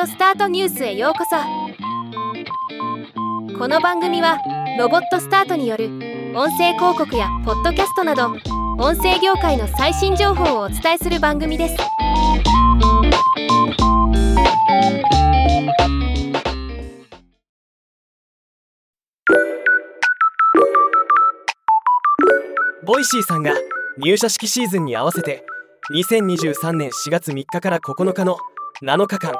オスタートニュースへようこそ。この番組はロボットスタートによる音声広告やポッドキャストなど音声業界の最新情報をお伝えする番組です。 Voicy さんが入社式シーズンに合わせて2023年4月3日から9日の7日間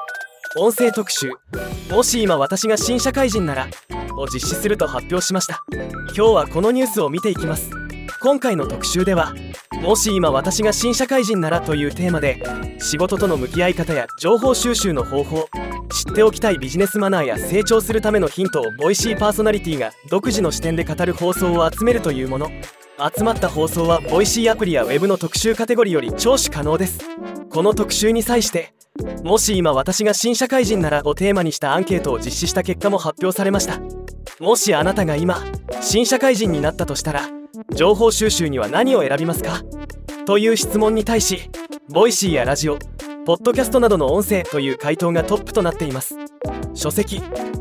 音声特集「もし今私が新社会人なら」を実施すると発表しました。今日はこのニュースを見ていきます。今回の特集では「もし今私が新社会人なら」というテーマで仕事との向き合い方や情報収集の方法知っておきたいビジネスマナーや成長するためのヒントをボイシーパーソナリティが独自の視点で語る放送を集めるというもの。集まった放送は Voicy アプリや Web の特集カテゴリーより聴取可能です。この特集に際してもし今私が新社会人ならをテーマにしたアンケートを実施した結果も発表されました。もしあなたが今新社会人になったとしたら情報収集には何を選びますか？という質問に対し Voicy やラジオポッドキャストなどの音声という回答がトップとなっています。書籍ウ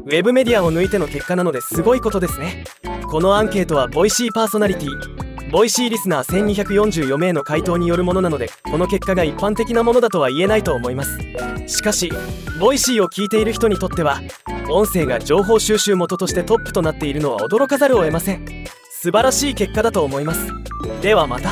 ェブメディアを抜いての結果なのですごいことですね。このアンケートは Voicy パーソナリティ Voicy リスナー1244名の回答によるものなのでこの結果が一般的なものだとは言えないと思います。しかし Voicy を聞いている人にとっては音声が情報収集元としてトップとなっているのは驚かざるを得ません。素晴らしい結果だと思います。ではまた。